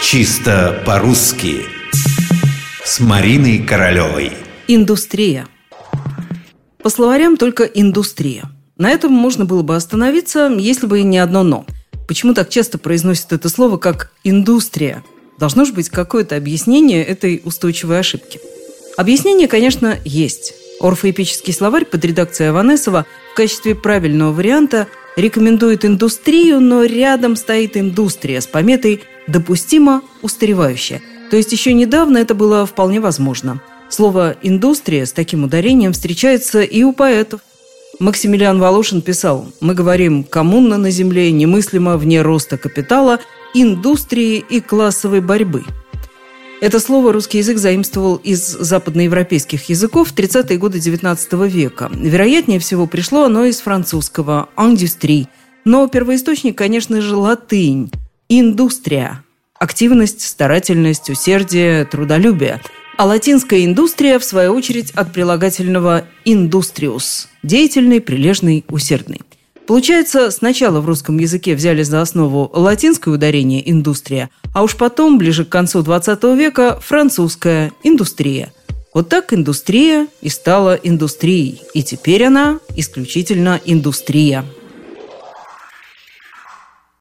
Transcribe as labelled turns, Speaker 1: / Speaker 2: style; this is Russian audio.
Speaker 1: Чисто по-русски С Мариной Королевой
Speaker 2: Индустрия По словарям только индустрия. На этом можно было бы остановиться, если бы не одно «но». Почему так часто произносят это слово как «индустрия»? Должно же быть какое-то объяснение этой устойчивой ошибки. Объяснение, конечно, есть. Орфоэпический словарь под редакцией Аванесова в качестве правильного варианта рекомендует индустрию, но рядом стоит индустрия с пометой «допустимо устаревающая». То есть еще недавно это было вполне возможно. Слово «индустрия» с таким ударением встречается и у поэтов. Максимилиан Волошин писал «Мы говорим, коммуна на земле немыслимо вне роста капитала, индустрии и классовой борьбы». Это слово русский язык заимствовал из западноевропейских языков в 30-е годы XIX века. Вероятнее всего, пришло оно из французского «индустрий». Но первоисточник, конечно же, латынь – «индустрия». Активность, старательность, усердие, трудолюбие. А латинская «индустрия», в свою очередь, от прилагательного «индустриус» – деятельный, прилежный, усердный. Получается, сначала в русском языке взяли за основу латинское ударение «индустрия», а уж потом, ближе к концу 20 века, французская «индустрия». Вот так индустрия и стала индустрией, и теперь она исключительно индустрия –